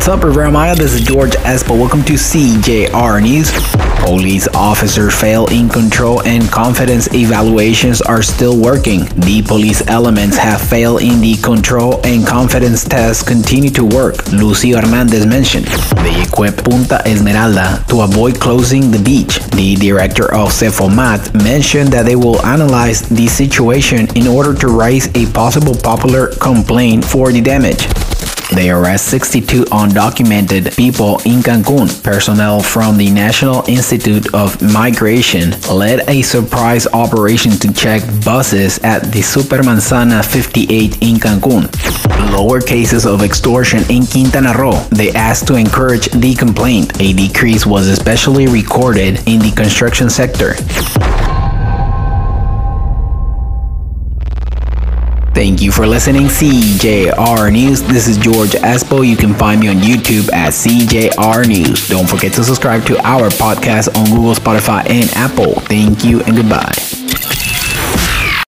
What's up, Riviera This is George Espo. Welcome to CJR News. Police officers fail in control and confidence evaluations are still working. The police elements have failed in the control and confidence tests continue to work, Lucio Hernandez mentioned. They equip Punta Esmeralda to avoid closing the beach. The director of Zofemat mentioned that they will analyze the situation in order to raise a possible popular complaint for the damage. They arrest 62 undocumented people in Cancun. Personnel from the National Institute of Migration led a surprise operation to check buses at the Supermanzana 58 in Cancun. Lower cases of extortion in Quintana Roo. They asked to encourage the complaint. A decrease was especially recorded in the construction sector. Thank you for listening, CJR News. This is George Espo. You can find me on YouTube at CJR News. Don't forget to subscribe to our podcast on Google, Spotify, and Apple. Thank you and goodbye.